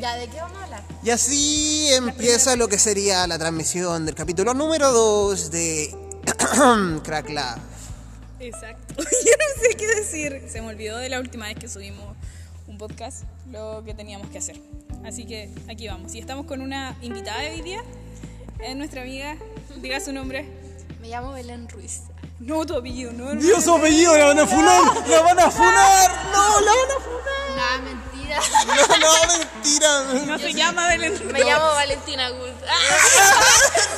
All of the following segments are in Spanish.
Ya, ¿de qué vamos a hablar? Y así empieza lo que sería la transmisión del capítulo número 2 de Crack Lab. Exacto. Yo no sé qué decir. Se me olvidó de la última vez que subimos un podcast lo que teníamos que hacer. Así que aquí vamos. Y estamos con una invitada de hoy día. Es nuestra amiga. Diga su nombre. Me llamo Belén Ruiz. No, tu apellido, no. no, Dios, su no, apellido, la van a funar, la van a funar, no, la van a Nada, mentira. funar, no, no, mentira. No se llama Belén. Me llamo Valentina Good.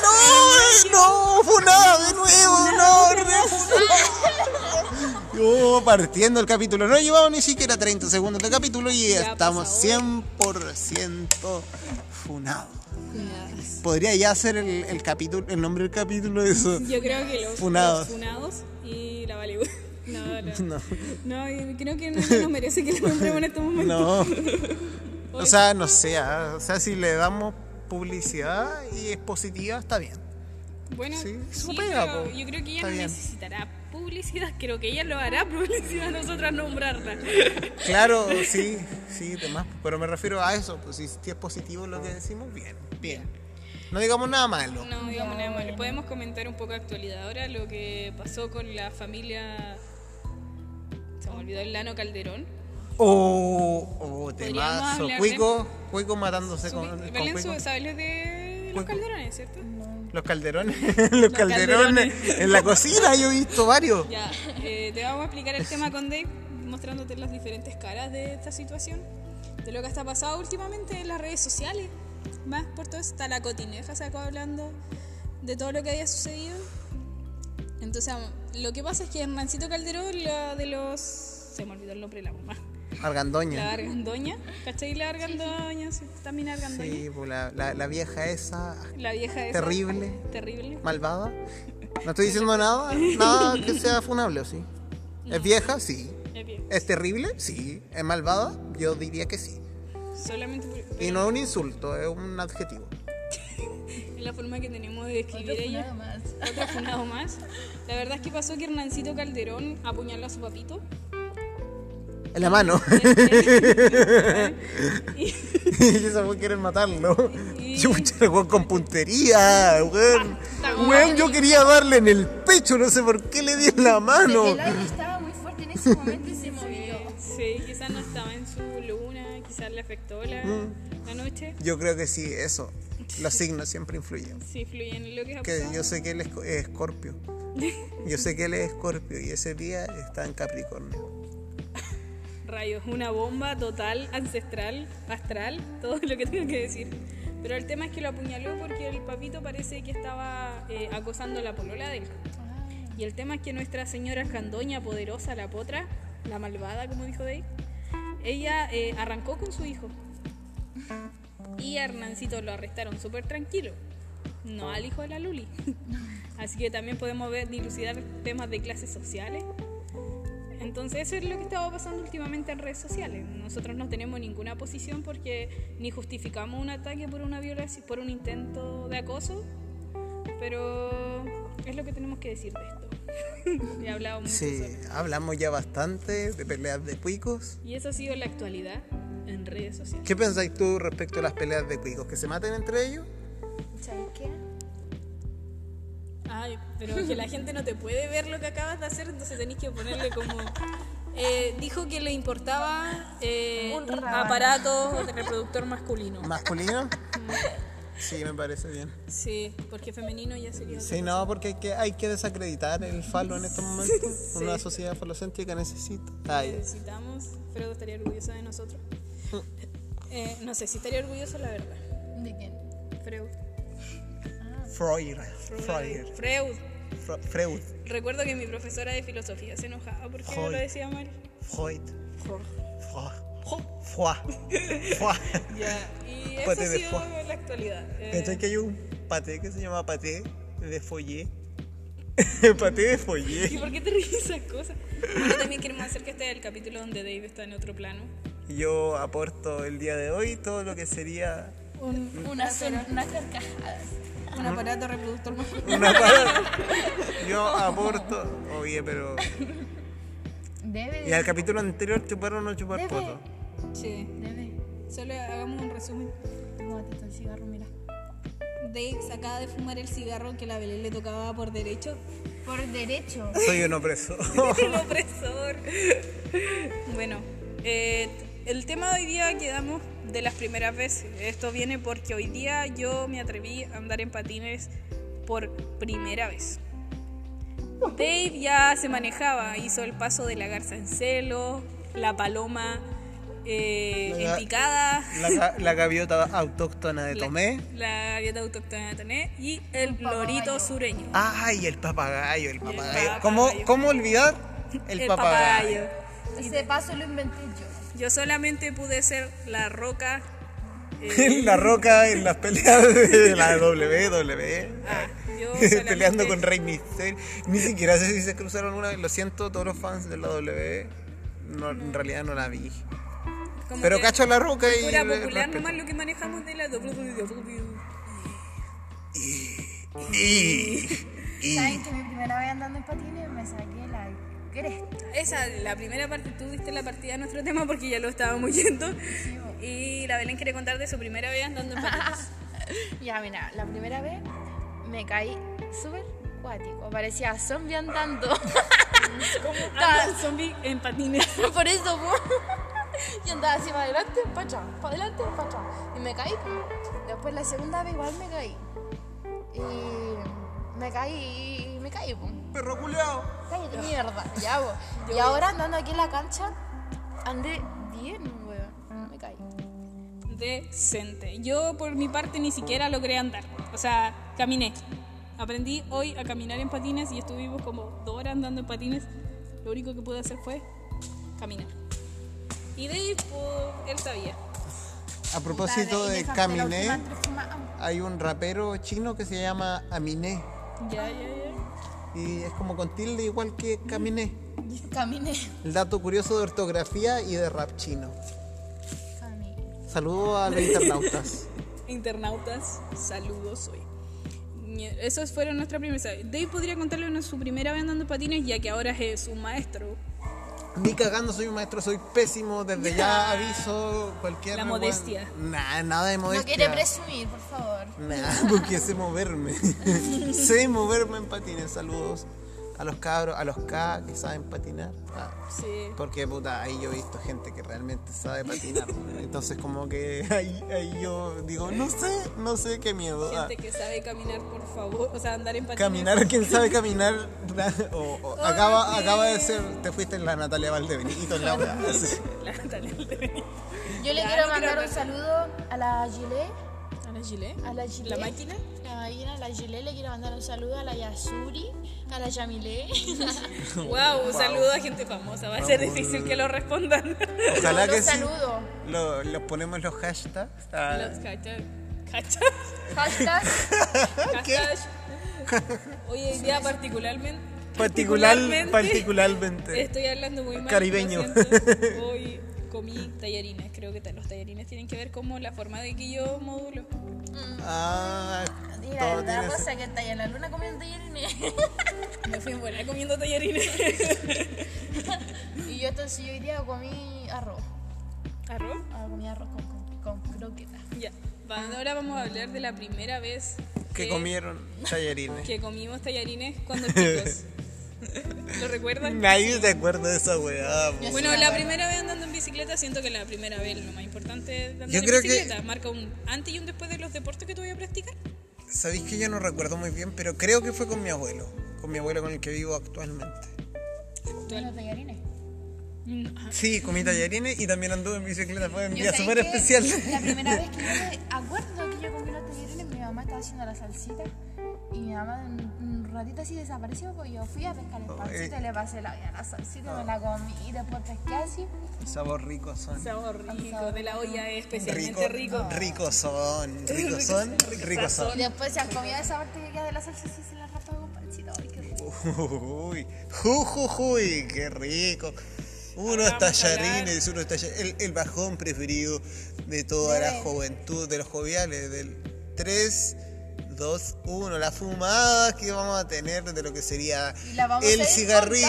No, no, funada de nuevo, no, refunada. Yo partiendo el capítulo, no llevamos ni siquiera 30 segundos de capítulo y Ya estamos pasado. 100% funados. Podría ya ser el, el capítulo, el nombre del capítulo de eso. Yo creo que los Funados. los funados y la Bollywood. No, no. No. No, y creo que no nos merece que lo nombremos en este momento. No. O sea, no sé, ah, o sea, si le damos publicidad y es positiva, está bien. Bueno, Sí, sí, pega, yo creo que ella Está no bien. necesitará publicidad. Creo que ella lo hará publicidad, nosotras nombrarla. Claro, sí, sí, demás. Pero me refiero a eso, pues si, si es positivo lo que decimos, bien, bien. No digamos nada malo. No digamos nada malo. Podemos comentar un poco de actualidad ahora lo que pasó con la familia. Se me olvidó el Lano Calderón. Oh, oh, temazo. hablar de- Cuico, Cuico matándose con, con Cuico. ¿sabes lo de los Cuico. calderones, cierto? Los calderones, los calderones. calderones. En la cocina yo he visto varios. Ya, eh, te vamos a explicar el tema con Dave, mostrándote las diferentes caras de esta situación, de lo que está pasado últimamente en las redes sociales. Más por todo está la cotineja, sacó hablando de todo lo que había sucedido. Entonces, lo que pasa es que Hernancito Calderón, la de los. Se me olvidó el nombre de la mamá. La Argandoña. Argandoña, ¿cachai? La Argandoña, sí, también Argandoña. Sí, pues la, la, la vieja esa, La vieja esa. terrible, Terrible. malvada. No estoy diciendo nada, nada que sea funable, ¿o sí? ¿Es vieja? Sí. Es bien. ¿Es terrible? Sí. ¿Es malvada? Yo diría que sí. Solamente por- Y no es un insulto, es un adjetivo. es la forma que tenemos de describir ella. Nada más. Otro funado más. La verdad es que pasó que Hernancito Calderón apuñaló a su papito. En la mano. Y, y esa weón quieren matarlo. Y- Chucha, weón con puntería, weón. Weón, yo quería darle en el pecho, no sé por qué le di en la mano. El aire estaba muy fuerte en ese momento y se movió. sí, quizás no estaba en su luna, quizás le afectó la, Mm. la noche. Yo creo que sí, eso. Los signos siempre influyen. Sí, fluye en lo que Que yo sé que él es es escorpio. Yo sé que él es escorpio y ese día está en Capricornio. Rayos, una bomba total, ancestral, astral, todo lo que tengo que decir. Pero el tema es que lo apuñaló porque el papito parece que estaba eh, acosando a la polola de él. Y el tema es que nuestra señora Candoña poderosa, la potra, la malvada, como dijo Dave, ella eh, arrancó con su hijo. Y a Hernancito lo arrestaron súper tranquilo. No al hijo de la Luli. Así que también podemos ver, dilucidar temas de clases sociales. Entonces eso es lo que estaba pasando últimamente en redes sociales. Nosotros no tenemos ninguna posición porque ni justificamos un ataque por una violación, por un intento de acoso, pero es lo que tenemos que decir de esto. He hablado mucho Sí, sobre- hablamos ya bastante de peleas de cuicos. Y eso ha sido la actualidad en redes sociales. ¿Qué pensáis tú respecto a las peleas de cuicos? ¿Que se maten entre ellos? ¿Sabes qué? Ay, pero que la gente no te puede ver lo que acabas de hacer, entonces tenés que ponerle como... Eh, dijo que le importaba eh, Un aparato de reproductor masculino. ¿Masculino? Sí, me parece bien. Sí, porque femenino ya sería... Sí, no, porque hay que, hay que desacreditar el falo en estos momentos. Sí. Una sociedad falocéntrica necesita. Ah, necesitamos. Freud estaría orgulloso de nosotros. Eh, no sé si estaría orgulloso, la verdad. ¿De quién? Freud. Freud. Freud. Freud. Fre- Freud. Recuerdo que mi profesora de filosofía se enojaba porque yo lo decía mal. Freud. Freud. Freud. Freud. Freud. Ya. Y eso ha sido foie. la actualidad. Eh, ¿Cachai que hay un paté que se llama paté de follé? paté de follé. ¿Y por qué te ríes esas cosas? Bueno, también queremos hacer que este es el capítulo donde Dave está en otro plano. Yo aporto el día de hoy todo lo que sería Un, Una, son- unas carcajadas. Un aparato reproductor masculino. una para- Yo aporto. Oye, pero. Debe. ¿Y al capítulo anterior chupar o no chupar Debe. poto? Sí. Debe. Solo hagamos un resumen. Tito, el cigarro, mira. Dave se acaba de fumar el cigarro que la Belén le tocaba por derecho. Por derecho. Soy un opresor. el opresor. Bueno, eh, el tema de hoy día quedamos de las primeras veces. Esto viene porque hoy día yo me atreví a andar en patines por primera vez. Dave ya se manejaba, hizo el paso de la garza en celo, la paloma eh, La- en picada, La, la gaviota autóctona de la- Tomé. la gaviota autóctona de Tomé y el lorito sureño. Ay, el papagayo, el papagayo. papagayo. ¿Cómo, ¿Cómo olvidar el, papagayo? Ese paso lo inventé yo. Yo solamente pude ser la roca. eh, la roca en las peleas de la WWE. Ah, yo Peleando con Rey Mysterio. Ni siquiera sé si se cruzaron una vez. Lo siento, todos los fans de la WWE. No, en realidad no la vi. como Pero cacho la roca y. Cultura popular nomás lo que manejamos de la WWE. Y. y- ¿Saben que mi primera vez andando en patines me saqué la cresta? Esa, la primera parte, tú diste la partida de nuestro tema porque ya lo estábamos yendo. Y la Belén quiere contar de su primera vez andando en patines. Ya, mira, la primera vez me caí súper cuático. Parecía zombie andando. Anda el zombie en patines. Por eso. Y andaba así para adelante, para atrás, para adelante, para atrás. Y me caí. Después la segunda vez igual me caí. Y me caí y me caí, po. Perro culiao. Cállate mierda, ya, po. Y ahora andando aquí en la cancha, andé bien, weón. No me caí. Decente. Yo por mi parte ni siquiera logré andar. O sea, caminé. Aprendí hoy a caminar en patines y estuvimos como dos horas andando en patines. Lo único que pude hacer fue caminar. Y Dave, pues, él sabía. A propósito de la Caminé, hay un rapero chino que se llama Aminé. Ya, ya, ya. Y es como con tilde igual que Caminé. Caminé. El dato curioso de ortografía y de rap chino. Caminé. Saludos a los internautas. Internautas, saludos hoy. Esos fueron nuestra primera vez. Dave podría contarle su primera vez andando en patines, ya que ahora es un maestro. Ni cagando soy un maestro, soy pésimo. Desde ya aviso cualquier. La modestia. Nah, nada de No modestia. quiere presumir, por favor. Nah, porque sé moverme. sé moverme en patines. Saludos a los cabros, a los K que saben patinar. Ah, Sí. Porque puta, ahí yo he visto gente que realmente sabe patinar. Entonces como que ahí, ahí yo digo, no sé, no sé qué miedo. Ah, Gente que sabe caminar, por favor. O sea, andar en patines. Caminar, quién sabe caminar. O, o- acaba, acaba de ser, te fuiste en la Natalia Valdebenito en la. La Natalia Aldebenito. Yo le Ya, quiero no quiero mandar un saludo a la Gilet. ¿A la? A la Gilet. ¿La máquina? La máquina, a la Gilet. Le quiero mandar un saludo a la Yasuri, a la Yamile. Wow, un saludo a gente famosa. Va a ser difícil que lo respondan. Ojalá Los que sí. saludo. Lo, los ponemos los hashtags. Los hashtag. Hashtag. Hashtag. hashtag. Hoy en día particularmente. particular, particularmente. Estoy hablando muy mal. Caribeño. Hoy comí tallarines. Creo que los tallarines tienen que ver como la forma de que yo modulo. Ah, Mira, todo verdad, tiene cosa que está ahí en la luna comiendo tallarines. Me fui en buena comiendo tallarines. y yo entonces yo hoy día comí arroz. ¿Arroz? Ah, comí arroz con, con, con croquetas. Ya. Ahora vamos a hablar de la primera vez que comieron tallarines. que comimos tallarines cuando chicos. ¿Lo recuerdan? Nadie se acuerda de esa weá. Bueno, la primera vez andando en bicicleta, siento que la primera vez lo más importante de andar Yo en creo que- bicicleta. Marca un antes y un después de los deportes que tú voy a practicar. Sabéis que yo no recuerdo muy bien, pero creo que fue con mi abuelo. Con mi abuelo con el que vivo actualmente. ¿Comí los tallarines? Sí, comí tallarines y también anduve en bicicleta. Fue un día súper que especial. La primera vez que yo me acuerdo que yo comí los tallarines, mi mamá estaba haciendo la salsita y mi mamá ratito así desapareció, pues yo fui a pescar el pancito y le pasé la, la salsita, me la comí y después pesqué así. Sabor rico son. Sabor rico, de la olla especialmente rico. rico son, rico son, rico Y son. después se han comido esa parte que queda de la salsa y se la rapa con pancito. Ay, qué rico. Uy, jujujuy, qué rico. Unos a tallarines, unos tallarines. El, el bajón preferido de toda la juventud, de los joviales, del 3, 2, 1. La fumada que vamos a tener de lo que sería el cigarrillo.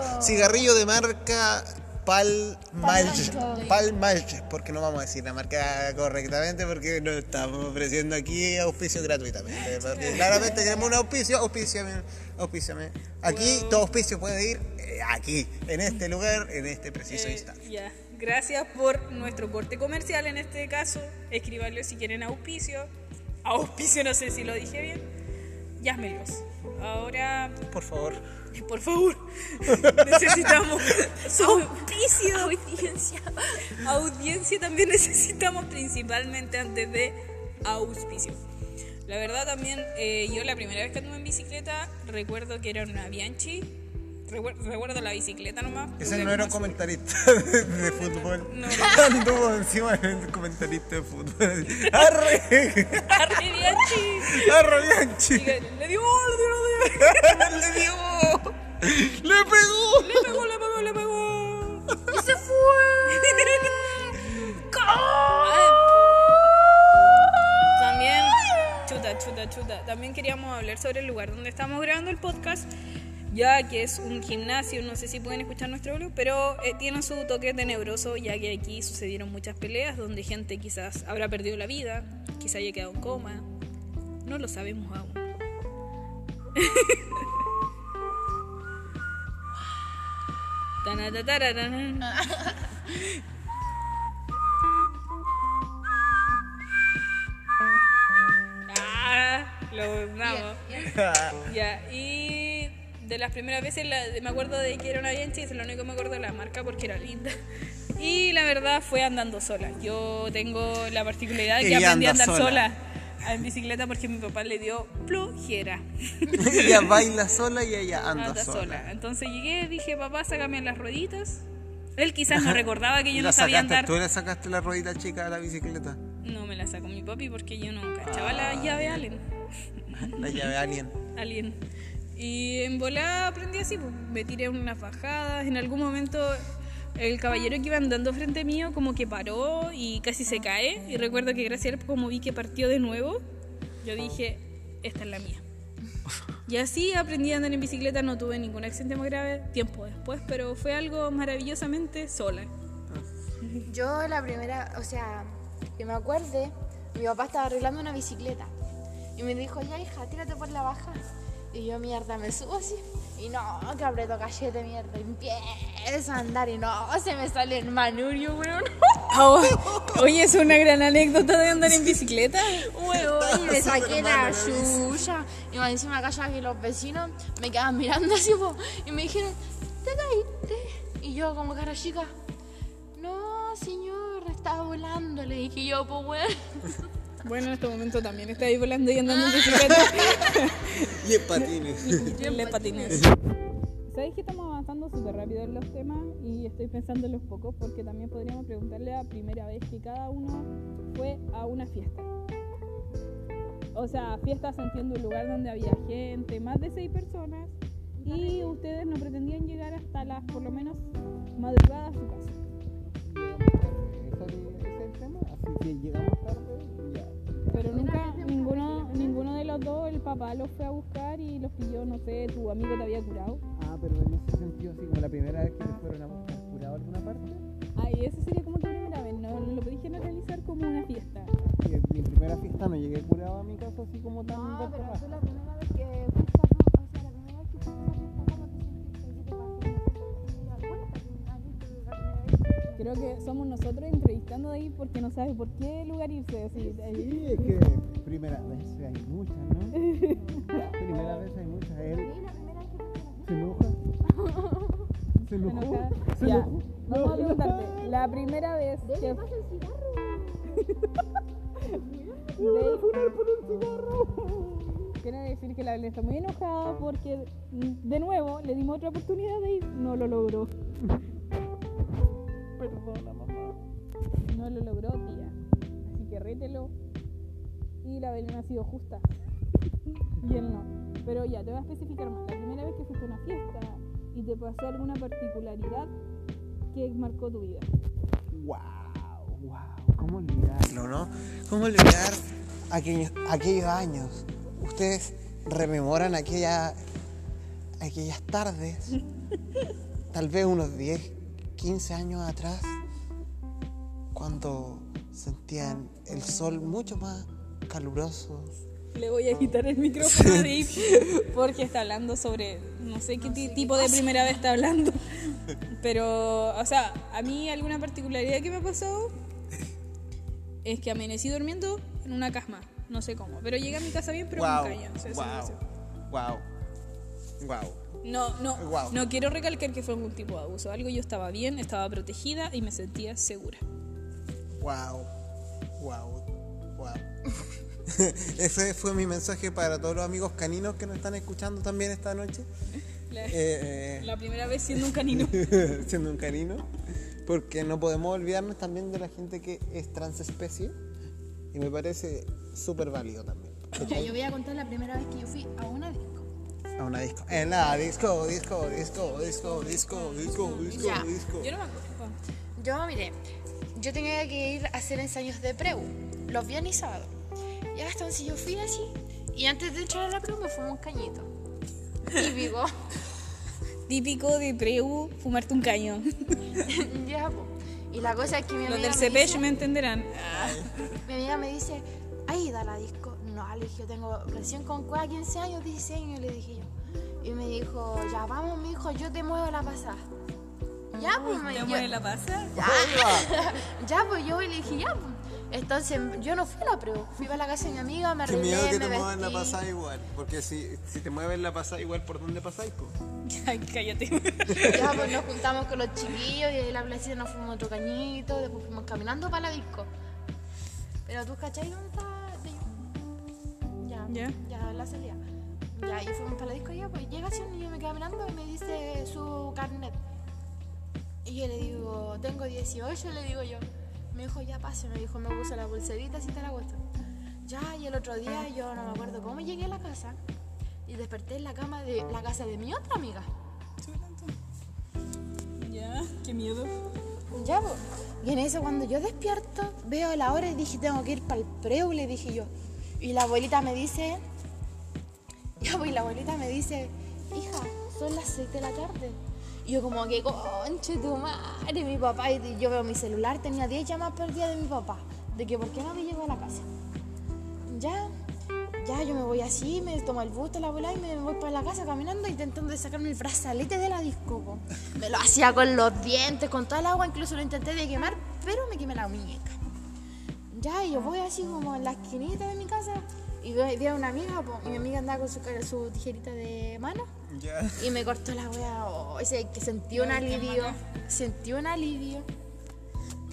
contando. Cigarrillo de marca Pal Malch. Pal Malch, porque no vamos a decir la marca correctamente porque no estamos ofreciendo aquí auspicio gratuitamente. Claramente queremos un auspicio, auspíciame, auspíciame. Aquí todo auspicio puede ir eh, aquí, en este lugar, en este preciso Eh, instante. ya. Gracias por nuestro corte comercial en este caso. Escríbanlo si quieren auspicio. Auspicio, no sé si lo dije bien. Llámenlos. Ahora, Por favor. por favor, necesitamos su auspicio. Audiencia. Audiencia también necesitamos principalmente antes de auspicio. La verdad también, eh, yo la primera vez que anduve en bicicleta, recuerdo que era una Bianchi. Recuer- recuerdo la bicicleta nomás. Ese no era un comentarista de, de fútbol. No. Anduvo encima de un comentarista de fútbol. ¡Arre! ¡Arre, Bianchi! ¡Arre, Bianchi! Y que le dio le dio. ¡Le dio! ¡Le pegó! Le pegó, le pegó, le pegó. ¡Y se fue! También, chuta, chuta, chuta. También queríamos hablar sobre el lugar donde estamos grabando el podcast, ya que es un gimnasio. No sé si pueden escuchar nuestro blog, pero eh, tiene su toque tenebroso, ya que aquí sucedieron muchas peleas donde gente quizás habrá perdido la vida, quizá haya quedado en coma. No lo sabemos aún. Ah, lo bravo. Ya, y de las primeras veces la- me acuerdo de que era una Bianchi, es lo único que me acuerdo de la marca porque era linda. Y la verdad fue andando sola. Yo tengo la particularidad de que aprendí a anda andar sola. sola. en bicicleta porque mi papá le dio flojera. ella baila sola y ella anda, Anda sola. sola. Entonces llegué, dije, papá, sácame las rueditas. Él quizás no recordaba que yo ¿La no sabía sacaste, andar. ¿Tú le sacaste la ruedita chica a la bicicleta? No me la sacó mi papi porque yo no cachaba Ah. la llave Allen. La llave alien. Alien. Y en volada aprendí así, pues, me tiré unas bajadas. En algún momento el caballero que iba andando frente mío como que paró y casi se cae. Y recuerdo que gracias a él como vi que partió de nuevo, yo dije, esta es la mía. Y así aprendí a andar en bicicleta, no tuve ningún accidente muy grave tiempo después, pero fue algo maravillosamente sola. Yo la primera, o sea, que me acuerde, mi papá estaba arreglando una bicicleta y me dijo, ya hija, tírate por la baja. Y yo, mierda, me subo así. Y no, que aprieto cachete, mierda. Y empiezo a andar y no, se me sale el manurio, weón. Oh, oye, es una gran anécdota de andar en bicicleta. Weón, y me saqué la chucha. Y más encima callaba que los vecinos me quedaban mirando así, po, y me dijeron, ¿te caíste? Y yo como cara chica, no, señor, estaba volando. Le dije yo, pues weón. Bueno, en este momento también está ahí volando y andando en bicicleta. Y en patines. y en patines. Sabéis que estamos avanzando súper rápido en los temas y estoy pensando en los pocos porque también podríamos preguntarle a primera vez que cada uno fue a una fiesta. O sea, fiestas entiendo un lugar donde había gente, más de seis personas y ustedes no pretendían llegar hasta las por lo menos madrugadas a su casa. Papá los fue a buscar y los pilló, no sé, tu amigo te había curado. Ah, pero en ese sentido, así como la primera vez que te fueron a buscar curado a alguna parte, Ay, eso sería como tu primera vez, no lo podéis generalizar como una fiesta. que mi primera fiesta no llegué curado a mi casa así como tan No, vuelto pero tú la primera vez que Creo que somos nosotros entrevistando ahí porque no sabes por qué lugar irse. Así, Sí, es que primera vez hay muchas, ¿no? primera vez hay muchas. Él que se enoja. Se enojó. enojada. Se Ya, enojó. Vamos a preguntarte, la primera vez que fiesta. Pasa el cigarro. quiero decir que la Belén está muy enojada porque mm, de nuevo le dimos otra oportunidad de ir, no lo logró. Perdona, mamá. No lo logró, tía. Así que rételo. Y la Belén ha sido justa. y él no. Pero ya, te voy a especificar más. La primera vez que fuiste a una fiesta y te pasó alguna particularidad que marcó tu vida. Wow, wow. ¿Cómo olvidarlo? ¿no? ¿Cómo olvidar aquellos, aquellos años? Ustedes rememoran aquella, aquellas tardes, tal vez unos 10, 15 años atrás, cuando sentían el sol mucho más caluroso. Le voy a quitar el micrófono a Dave porque está hablando sobre no sé qué ti- tipo de primera vez está hablando. Pero, o sea, a mí alguna particularidad que me ha pasado es que amanecí durmiendo en una cama, no sé cómo, pero llegué a mi casa bien, pero Wow, me wow, pasó. wow, wow. No, no, no quiero recalcar que fue algún tipo de abuso. Algo yo estaba bien, estaba protegida y me sentía segura. Wow, wow, wow. Ese fue mi mensaje para todos los amigos caninos que nos están escuchando también esta noche. La, Eh, la primera vez siendo un canino. eh, siendo un canino. Porque no podemos olvidarnos también de la gente que es transespecie. Y me parece súper válido también. Ya, yo voy a contar la primera vez que yo fui a una. A una disco. En la disco, disco, disco, disco, disco, disco, disco, Ya. disco. Yo no me acuerdo. Yo, mire, yo tenía que ir a hacer ensayos de preu, los viernes y sábados. Y entonces yo fui así, y antes de entrar a la preu me fumé un cañito. Típico. Típico de preu, fumarte un caño. ya, po. Y la cosa es que mi Los amiga, del me CPECH dice, me entenderán. mi amiga me dice, ay, da la disco. No, le dije, yo tengo recién con cueva 15 años, 16 años, le dije yo. Y me dijo, ya vamos, mi hijo, yo te muevo la pasada. Ya, pues me ¿Te yo- mueve la pasa? Ya, pues yo le dije, ya, pues. Entonces yo no fui a la prueba, fui a la casa de mi amiga, me Qué arreglé, miedo que me te muevan la vestí. pasada igual. Porque si, si te mueven la pasada igual, ¿por dónde pasáis? Ay, cállate. Ya, pues nos juntamos con los chiquillos y en la placita nos fuimos otro cañito, después fuimos caminando para la disco. Pero tú, ¿cachai dónde está de Ya, la salida. Ya, y fuimos para la disco ya, pues llega así un niño, me queda mirando y me dice su carnet. Y yo le digo, tengo 18, le digo yo. Me dijo, ya pase, me dijo, me puso la pulserita, así te la cuesta. Ya, y el otro día yo no me acuerdo cómo llegué a la casa y desperté en la cama de la casa de mi otra amiga. Ya, qué miedo. Ya, po. Y en eso cuando yo despierto, veo la hora y dije, tengo que ir para el preu, le dije yo. Y la abuelita me dice, y la abuelita me dice, hija, son las 6 de la tarde. Y yo como que, conche tu madre, mi papá. Y yo veo mi celular, tenía 10 llamadas perdidas de mi papá. De que por qué no me llegó a la casa. Ya, ya yo me voy así, me tomo el bus de la abuela y me voy para la casa caminando intentando sacarme el brazalete de la disco. Me lo hacía con los dientes, con toda el agua, incluso lo intenté de quemar, pero me quemé la muñeca. Ya, y yo voy así como en la esquinita de mi casa y veo, a una amiga, po, y mi amiga andaba con su, su tijerita de mano Ya. y me cortó la wea. Oh, ese que sentí un alivio, sentí un alivio.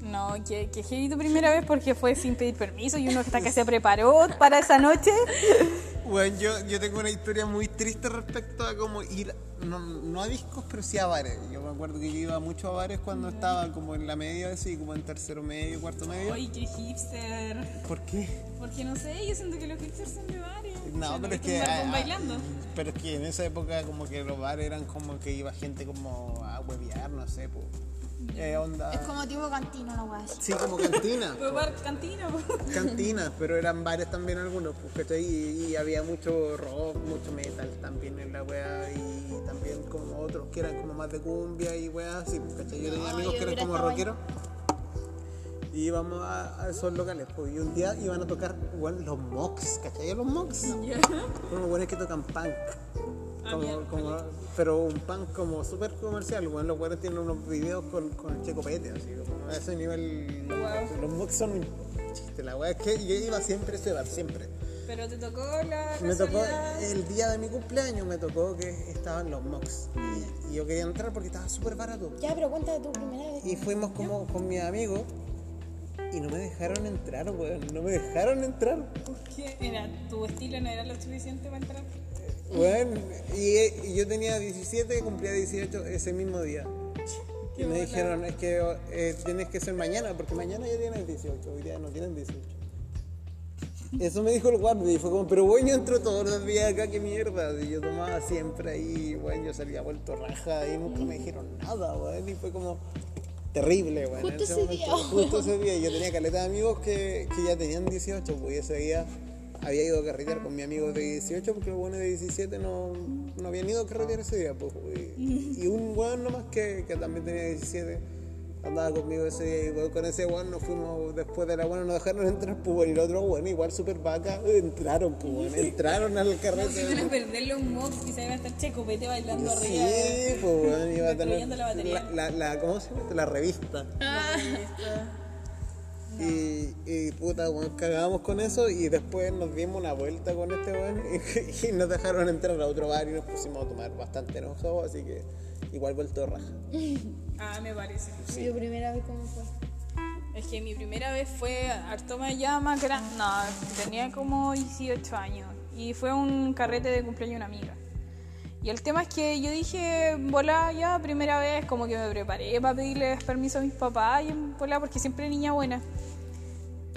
No, que, que heavy tu primera vez porque fue sin pedir permiso y uno está que se preparó para esa noche. Bueno, yo, yo tengo una historia muy triste respecto a cómo ir, no, no a discos, pero sí a bares. Yo me acuerdo que yo iba mucho a bares cuando estaba como en la media, así, como en tercero medio, cuarto medio. Ay, qué hipster. ¿Por qué? Porque no sé, yo siento que los hipsters son de bares. No, O sea, pero es que. ah, bailando. Pero es que en esa época, como que los bares eran como que iba gente como a huevear, no sé, pues. Eh, onda. Es como tipo cantina, wea así. Sí, como cantina. Bar cantina, po. cantinas, pero eran bares también algunos, pues. Y, y había mucho rock, mucho metal también en la wea y también como otros que eran como más de cumbia y wea así, pues, ¿cachai? Yo tenía No, amigos yo que eran como rockeros y íbamos a, a esos locales, pues, y un día iban a tocar, bueno, los Mox, ¿cachai? Los Mox, Ya. unos buenos que tocan punk. Como, como, pero un punk como súper comercial, bueno, los buenos tienen unos videos con, con el Checo Pete, así como a ese nivel. Wow. Los Mox son un chiste, la wea es que yo iba siempre a ese bar, siempre. Pero te tocó la Me tocó el día de mi cumpleaños, me tocó que estaban los Mox. Y, y yo quería entrar porque estaba súper barato. Ya, pero cuéntame tu primera vez. Y fuimos como con mis amigos y no me dejaron entrar, weón. No me dejaron entrar. ¿Por qué? Era, tu estilo no era lo suficiente para entrar. Weón, y, y yo tenía 17 y cumplía 18 ese mismo día. Y me dijeron, es que eh, tienes que ser mañana, porque mañana ya tienes 18, hoy día no tienen 18. Eso me dijo el guardia y fue como, pero bueno, yo entro todos los días acá, qué mierda. Y yo tomaba siempre ahí, bueno, yo salía vuelto raja y nunca me dijeron nada, weón. Y fue como terrible, weón. Justo en ese día. Justo ese día. Yo tenía caleta de amigos que, que ya tenían 18, pues y ese día había ido a carretear con mi amigo de 18 porque los buenos de 17 no, no habían ido a carretear ese día. Pues, y, y un weón nomás que, que también tenía 17 andaba conmigo ese día y con ese weón nos fuimos después de la buena, nos dejaron entrar, pues y el otro weón, igual super vaca, entraron, pues entraron al No, carrete. iban a perder los mobs, quizá iba a estar Checopete bailando arriba. Sí, pues weón, iba a tener la la, la, la- ¿cómo se llama? esto? La revista. Y, puta, weón, cagábamos con eso y después nos dimos una vuelta con este weón y, y nos dejaron entrar a otro bar y nos pusimos a tomar bastante enojados, así que igual vuelto de raja. Ah, me parece. ¿Y tu primera vez cómo fue? Es que mi primera vez fue harto más ya más grande. No, tenía como 18 años. Y fue un carrete de cumpleaños de una amiga. Y el tema es que yo dije, volá, ya, primera vez, como que me preparé para pedirles permiso a mis papás y volá, porque siempre niña buena.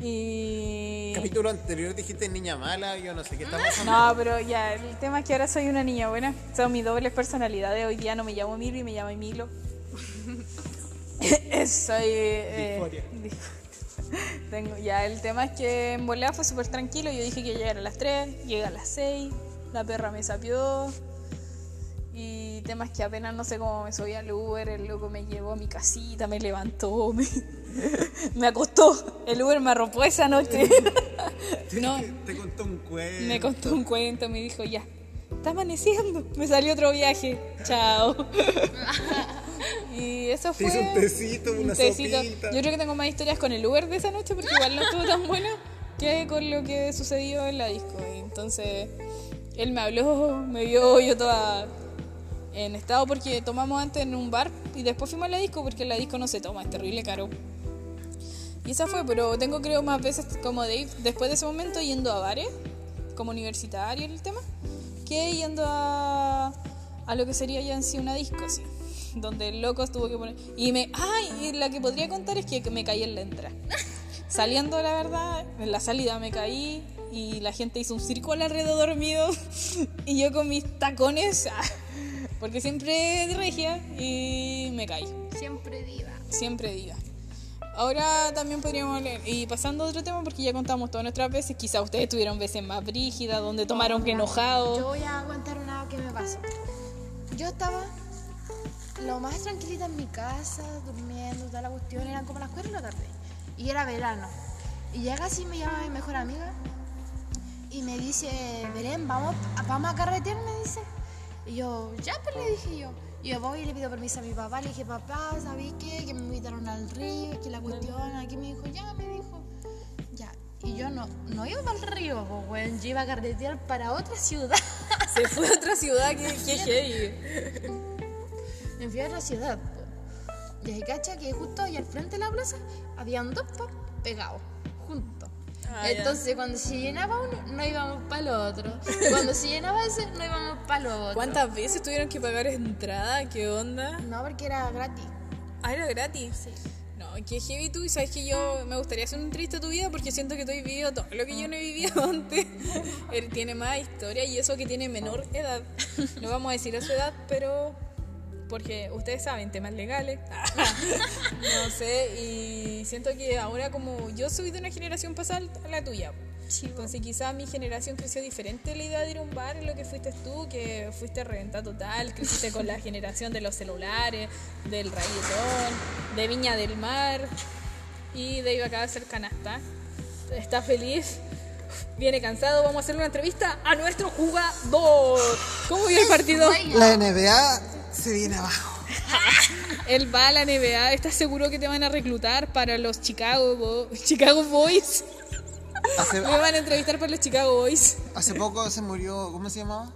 Y. Capítulo anterior dijiste niña mala, yo no sé qué está pasando. No, pero ya, el tema es que ahora soy una niña buena. Son mis dobles personalidades. Hoy día no me llamo Milo y me llamo Milo. soy. eh, Tengo, ya, el tema es que en volada fue súper tranquilo. Yo dije que iba a llegar a las 3, llegué a las 6. La perra me sapió. Y temas que apenas no sé cómo me subí al Uber, el loco me llevó a mi casita, me levantó, me, me acostó. El Uber me arropó esa noche. no, Te contó un cuento. me contó un cuento, me dijo, ya, está amaneciendo. Me salió otro viaje, chao. y eso Te fue... hizo un tecito, un una tecito. sopita. Yo creo que tengo más historias con el Uber de esa noche porque igual no estuvo tan buena que con lo que sucedió en la disco. Y Entonces, él me habló, me vio yo toda en estado porque tomamos antes en un bar y después fuimos a la disco porque la disco no se toma, es terrible caro. Y esa fue, pero tengo creo más veces como Dave después de ese momento yendo a bares, como universitario el tema, que yendo a, a lo que sería ya en sí una disco, sí, donde el loco tuvo que poner... Y me... ¡Ay! Y la que podría contar es que me caí en la entrada. Saliendo, la verdad, en la salida me caí y la gente hizo un círculo alrededor mío y yo con mis tacones, porque siempre regia, y me caí. Siempre diva. Siempre diga. Ahora también podríamos leer, y pasando a otro tema, porque ya contamos todas nuestras veces, quizá ustedes tuvieron veces más brígidas, donde tomaron que Yo enojados. voy a contar una que me pasó. Yo estaba lo más tranquilita en mi casa, durmiendo, toda la cuestión, eran como las 4 de la tarde. Y era verano. Y llega así, me llama mi mejor amiga y me dice, Belén, vamos, vamos a carretear, me dice. Y yo, ya, pues le dije yo. Y yo voy y le pido permiso a mi papá. Le dije, papá, ¿sabéis qué? Que me invitaron al río, que la cuestión aquí me dijo, ya, me dijo. Ya. Y yo no, no iba para el río, pues, weón. Yo iba a carretear para otra ciudad. Se fue a otra ciudad que, que heavy. Me fui a otra ciudad, po. Y ahí cacha que justo ahí al frente de la plaza habían dos pubs pegados, juntos. Ah. Entonces cuando se llenaba uno, no íbamos para el otro. Cuando se llenaba ese, no íbamos para el otro. ¿Cuántas veces tuvieron que pagar entrada? ¿Qué onda? No, porque era gratis. Ah, era gratis. Sí. No, qué heavy tú. Y sabes que yo me gustaría hacer un triste tu vida porque siento que tú has vivido todo lo que yo no he vivido antes. Él tiene más historia y eso que tiene menor edad. No vamos a decir a su edad, pero. Porque ustedes saben, temas legales. no sé, y siento que ahora, como yo soy de una generación pasada a la tuya. Entonces, quizás mi generación creció diferente la idea de ir a un bar en lo que fuiste tú, que fuiste reventa total, creciste con la generación de los celulares, del reggaetón, de Viña del Mar y de iba acá a hacer canasta. Está feliz, viene cansado. Vamos a hacer una entrevista a nuestro jugador. ¿Cómo vio el partido? La NBA se viene abajo. Él va a la NBA. ¿Estás seguro que te van a reclutar para los Chicago, Bo- Chicago Boys? Hace, Me van a entrevistar para los Chicago Boys. hace poco se murió, ¿cómo se llamaba?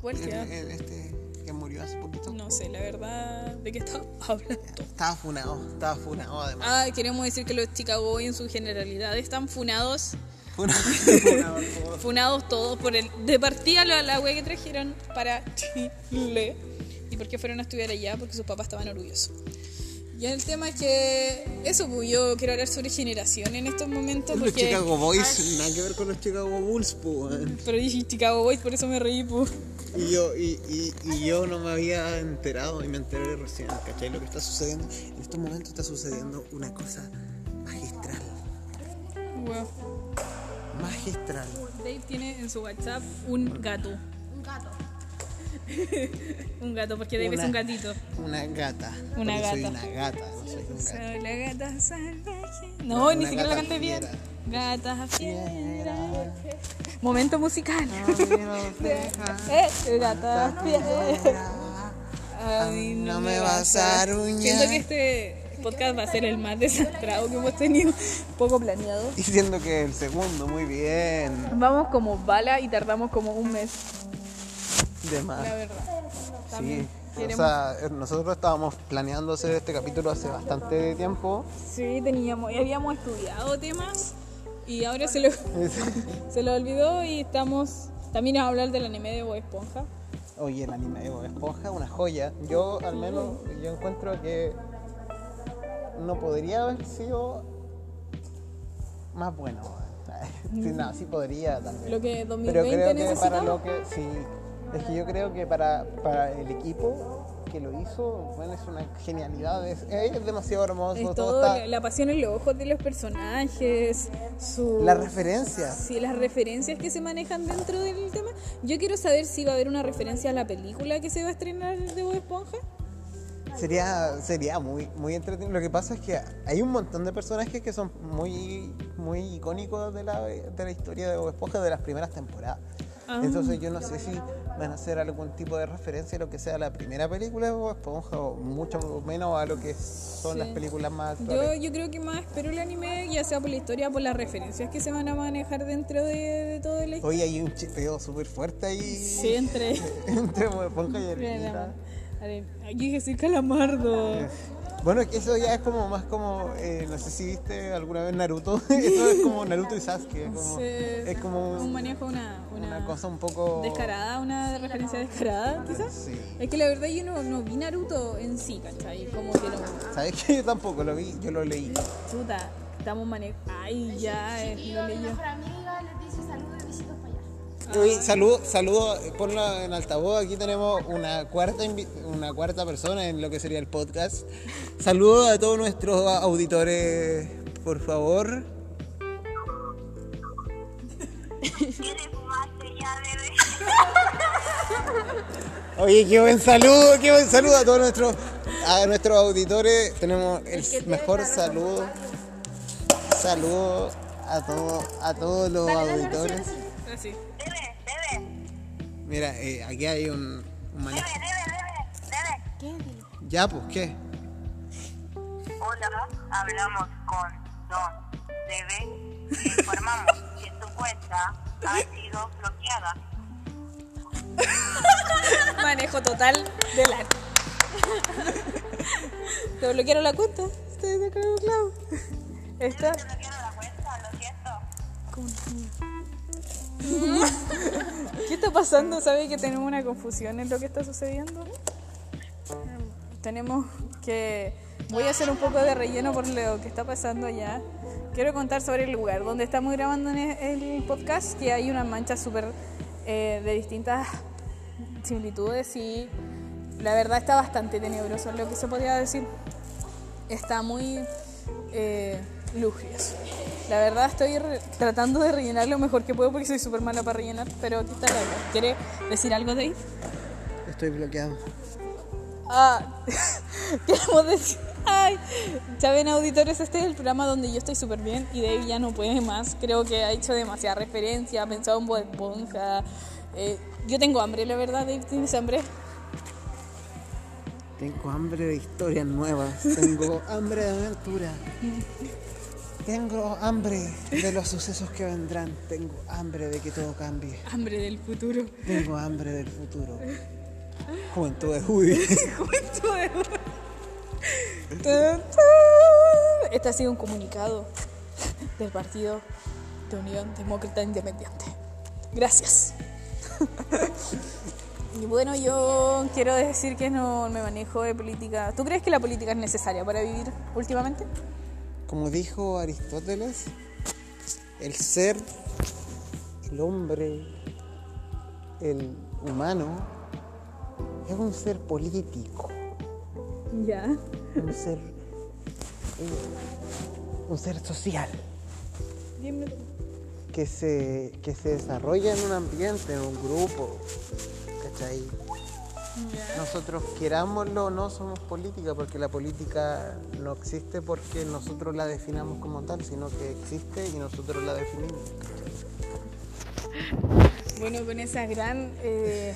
¿Cuál El, el- este que murió hace poquito. No sé, la verdad, ¿de qué estamos hablando? Estaba funado, estaba funado además. Ah, queremos decir que los Chicago Boys en su generalidad están funados. Funado, funado, funado. Funados todos por el. De partida la, la wea que trajeron para Chile. ¿Y por qué fueron a estudiar allá? Porque sus papás estaban orgullosos. Y el tema es que. Eso, pues yo quiero hablar sobre generación en estos momentos. Los Porque, Chicago Boys, nada que ver con los Chicago Bulls, pues. Pero dije Chicago Boys, por eso me reí, pues. Y yo, y, y, y yo no me había enterado y me enteré recién, ¿cachai? Lo que está sucediendo. En estos momentos está sucediendo una cosa magistral. Wow. Magistral. Dave tiene en su WhatsApp un gato. Un gato. Un gato, porque Dave es Una- un gatito. Una gata. Una porque Soy gata. una gata, no soy un gato. Soy la gata salvaje. No, No, ni siquiera la gata canté bien. Gata fiera. Momento musical. Eh, gata fiera. A mí no me vas a aruñar. Siento que este podcast va a ser el más desastrado que hemos tenido. Poco planeado. Diciendo que el segundo, muy bien. Vamos como bala y tardamos como un mes, De más. la verdad. Sí. O sea, eh, nosotros estábamos planeando hacer este capítulo hace bastante tiempo. Sí, teníamos, y habíamos estudiado temas y ahora se lo, se lo olvidó y estamos también a hablar del anime de Bob Esponja. Oye, el anime de Bob Esponja, una joya. Yo, al menos, yo encuentro que no podría haber sido más bueno. Sí, no, sí podría también. Lo que Pero 2020 creo que necesitaba. para lo que sí, es que yo creo que para, para el equipo que lo hizo, bueno, es una genialidad, es, es demasiado hermoso, Es todo todo está, la, la pasión en los ojos de los personajes, su... las referencias. Sí, las referencias que se manejan dentro del tema. Yo quiero saber si va a haber una referencia a la película que se va a estrenar de Bob Esponja. Sería, sería muy, muy entretenido. Lo que pasa es que hay un montón de personajes que son muy, muy icónicos de la, de la historia de Bob Esponja de las primeras temporadas. Ah. Entonces yo no sé si van a hacer algún tipo de referencia a lo que sea la primera película Bob Esponja o mucho menos a lo que son Sí. las películas más Yo, actuales. yo creo que más espero el anime, ya sea por la historia, por las referencias que se van a manejar dentro de, de todo el Hoy hay un chipeo súper fuerte ahí Sí, entre... entre Esponja y Ermita. Yo dije, soy calamardo. Bueno, es que eso ya es como más como, eh, no sé si viste alguna vez Naruto, eso es como Naruto y Sasuke, es como, Sí, es como un manejo, una, una, una cosa un poco... descarada, una referencia descarada, quizás. Sí. Es que la verdad yo no, no vi Naruto en sí, ¿cachai? Como que no. ¿Sabes qué? Yo tampoco lo vi, yo lo leí. Chuta, estamos manejando. Ay, ya, eh, lo mi leí yo. mejor amiga les dice saludos y besitos Oye, saludo, saludo, ponlo en altavoz, aquí tenemos una cuarta, una cuarta persona en lo que sería el podcast. Saludos a todos nuestros auditores, por favor. Oye, qué buen saludo, qué buen saludo a todos nuestros, a nuestros auditores. Tenemos el mejor saludo. Saludo a todos, a todos los auditores. Así. Mira, eh, aquí hay un, un manejo. ¿Qué? Dile. Ya, pues, ¿qué? Hola, hablamos con Don Debe. Le informamos que tu cuenta ha sido bloqueada. Manejo total del arte. Te bloquearon la cuenta. Estoy de acuerdo, claro. Esta. Te bloquearon la cuenta, lo siento. ¿Qué está pasando? ¿Sabe que tenemos una confusión en lo que está sucediendo? Tenemos que... Voy a hacer un poco de relleno por lo que está pasando allá. Quiero contar sobre el lugar donde estamos grabando en el podcast, que hay una mancha súper eh, de distintas similitudes y la verdad está bastante tenebroso lo que se podría decir. Está muy eh, lujrioso. La verdad estoy tratando de rellenar lo mejor que puedo porque soy súper mala para rellenar, pero aquí está la. ¿Quiere decir algo, Dave? Estoy bloqueado. Ah, queremos decir... Ay, saben auditores, este es el programa donde yo estoy súper bien y Dave ya no puede más. Creo que ha hecho demasiada referencia, ha pensado en Bob Esponja. Eh, yo tengo hambre, la verdad, Dave, ¿tienes hambre? Tengo hambre de historias nuevas. Tengo hambre de aventura. Tengo hambre de los sucesos que vendrán. Tengo hambre de que todo cambie. Hambre del futuro. Tengo hambre del futuro. Juventud de Judy. Tun, tun. Este ha sido un comunicado del Partido de Unión Demócrata Independiente. Gracias. Y bueno, yo quiero decir que no me manejo de política. ¿Tú crees que la política es necesaria para vivir últimamente? Como dijo Aristóteles, el ser, el hombre, el humano, es un ser político. Ya. un ser un ser social que se, que se desarrolla en un ambiente, en un grupo. ¿Cachai? Nosotros querámoslo o no somos política, porque la política no existe porque nosotros la definamos como tal, sino que existe y nosotros la definimos. Bueno, con esa gran, eh,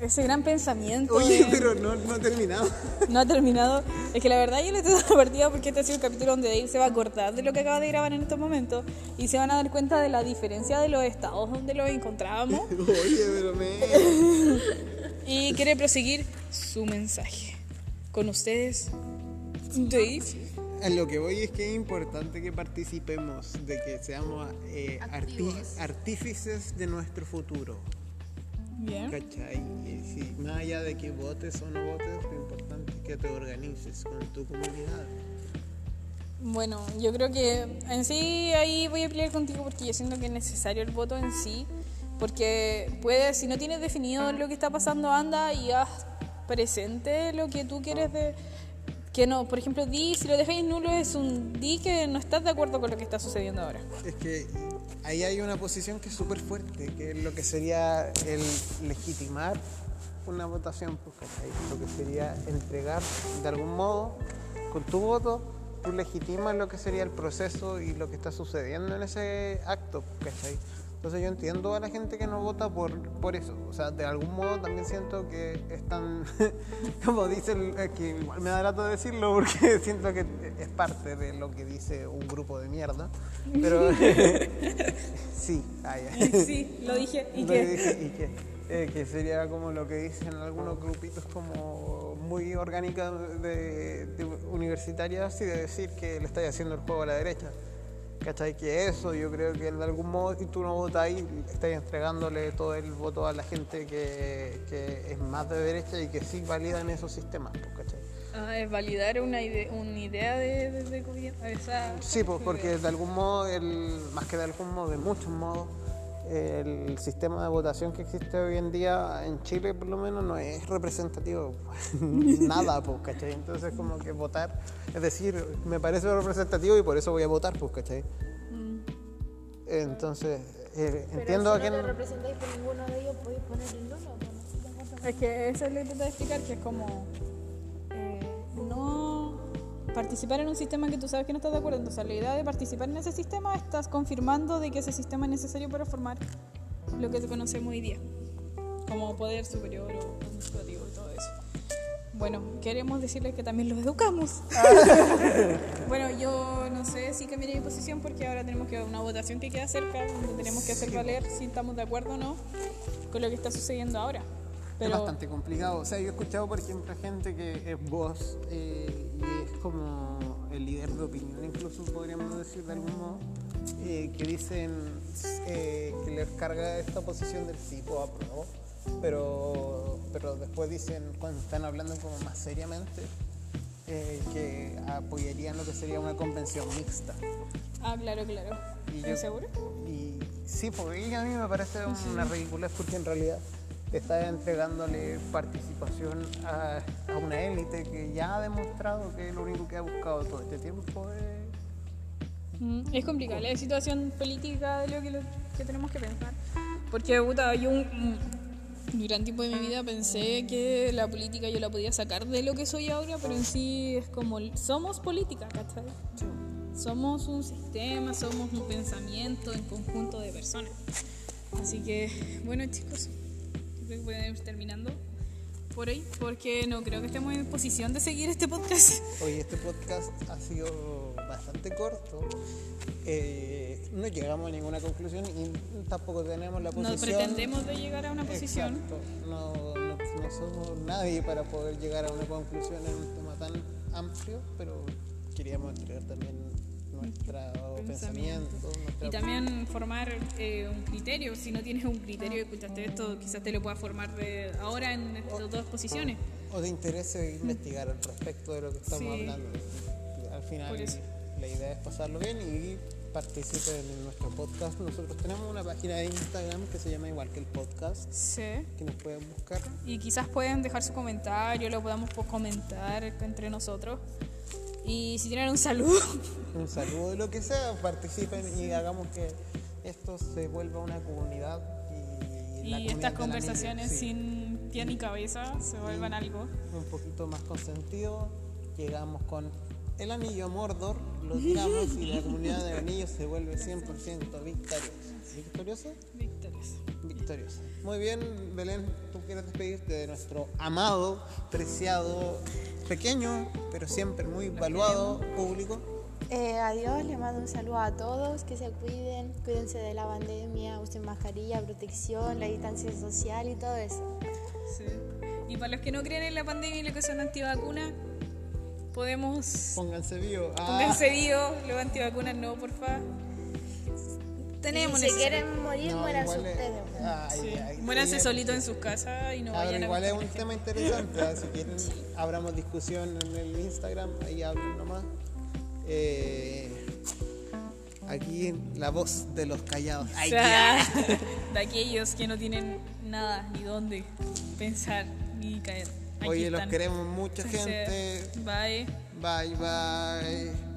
ese gran pensamiento. Oye, de- pero no, no ha terminado. No ha terminado. Es que la verdad yo le estoy dando partida porque este ha sido el capítulo donde Dave se va a acordar de lo que acaba de grabar en estos momentos y se van a dar cuenta de la diferencia de los estados donde los encontrábamos Oye, pero me... y quiere proseguir su mensaje. Con ustedes, Dave. A lo que voy es que es importante que participemos, de que seamos eh, artífices de nuestro futuro. Bien. ¿Cachai? Y sí, más allá de que votes o no votes, lo importante es que te organices con tu comunidad. Bueno, yo creo que en sí ahí voy a pelear contigo porque yo siento que es necesario el voto en sí, porque puedes, si no tienes definido lo que está pasando, anda y haz presente lo que tú quieres de... Que no, por ejemplo, di, si lo dejáis nulo es un di que no estás de acuerdo con lo que está sucediendo ahora. Es que ahí hay una posición que es súper fuerte, que es lo que sería el legitimar una votación, ¿cachai? lo que sería entregar de algún modo, con tu voto, tú legitimas lo que sería el proceso y lo que está sucediendo en ese acto, ¿cachai? Entonces yo entiendo a la gente que no vota por, por eso. O sea, de algún modo también siento que están, como dicen, es que igual me da rato decirlo porque siento que es parte de lo que dice un grupo de mierda. Pero sí, ah. Sí, lo dije y Lo que... dije, y que, eh, que sería como lo que dicen algunos grupitos como muy orgánicas de, de universitarias y de decir que le estáis haciendo el juego a la derecha. ¿Cachai? Que eso yo creo que de algún modo si tú no votas ahí, estás entregándole todo el voto a la gente que, que es más de derecha y que sí validan esos sistemas, pues, ¿cachai? Ah, es validar una, ide- una idea de, de, de gobierno. Esa, Sí, pues porque de algún modo, el, más que de algún modo, de muchos modos, el sistema de votación que existe hoy en día en Chile por lo menos no es representativo. Nada, pues, ¿cachai? Entonces como que votar, es decir, me parece representativo y por eso voy a votar, pues, ¿cachai? Entonces, eh, entiendo a si quién... no te representáis por ninguno de ellos, podéis poner el nulo. pues, no. Es que eso es lo que intento explicar, que es como eh, no participar en un sistema que tú sabes que no estás de acuerdo. Entonces, la idea de participar en ese sistema estás confirmando de que ese sistema es necesario para formar lo que conocemos hoy día, como poder superior o administrativo y todo eso. Bueno, queremos decirles que también los educamos. bueno, yo no sé si cambiaré mi posición porque ahora tenemos que una votación que queda cerca, donde tenemos que hacer valer si estamos de acuerdo o no con lo que está sucediendo ahora. Es bastante complicado. O sea, yo he escuchado, por ejemplo, gente que es voz eh, y es como el líder de opinión, incluso podríamos decir de algún modo, eh, que dicen eh, que les carga esta posición del tipo apruebo, pero, pero después dicen, cuando están hablando como más seriamente, eh, que apoyarían lo que sería una convención mixta. Ah, claro, claro. Y ¿Estás yo- seguro? Y sí, porque a mí me parece una ridiculez porque en realidad está entregándole participación a, a una élite que ya ha demostrado que lo único que ha buscado todo este tiempo es... Mm, Es complicada la situación política de lo que, lo que tenemos que pensar. Porque, puta, yo un, un gran tiempo de mi vida pensé que la política yo la podía sacar de lo que soy ahora, pero en sí es como, somos política, ¿cachai? Somos un sistema, somos un pensamiento en conjunto de personas. Así que, bueno chicos, creo que podemos ir terminando por ahí, porque no creo que estemos en posición de seguir este podcast. Hoy este podcast ha sido bastante corto. eh, no llegamos a ninguna conclusión y tampoco tenemos la No posición... pretendemos de llegar a una posición. Exacto. No, no, no somos nadie para poder llegar a una conclusión en un tema tan amplio, pero queríamos entregar también nuestro pensamiento. nuestra- Y también formar eh, un criterio. Si no tienes un criterio y escuchaste esto, quizás te lo pueda formar de ahora en estas dos posiciones. o de interés investigar al respecto de lo que estamos Sí. hablando. Al final la idea es pasarlo bien y participen en nuestro podcast. Nosotros tenemos una página de Instagram que se llama igual que el podcast, Sí. que nos pueden buscar. Y quizás pueden dejar su comentario, lo podamos pues, comentar entre nosotros. Y si tienen un saludo, Un saludo lo que sea, participen y hagamos que esto se vuelva una comunidad y, estas conversaciones sí. sin pie ni cabeza se vuelvan algo. un poquito más consentido. Llegamos con el anillo Mordor, lo tiramos y la comunidad de anillos se vuelve 100% victoriosa. ¿Victoriosa? Victorias. Victoriosa. Muy bien, Belén, tú quieres despedirte de nuestro amado, preciado, pequeño, pero siempre muy valuado público. Eh, adiós, les mando un saludo a todos, que se cuiden, cuídense de la pandemia, usen mascarilla, protección, la distancia social y todo eso. Sí. Y para los que no creen en la pandemia y los que son antivacunas, podemos. Pónganse vivo. Ah, Pónganse vivos, los antivacunas no, porfa. Tenemos y si quieren morir, no, muéranse ustedes. ay, Sí. ay, Muéranse solitos en sus casas y no A ver, vayan a igual es un tema interesante. ¿ah? Si quieren, abramos discusión en el Instagram, ahí hablen nomás. Eh, aquí la voz de los callados. Ay, O sea, ya. de aquellos que no tienen nada ni dónde pensar ni caer. Aquí Oye, los queremos mucha gente. Bye. Bye, bye.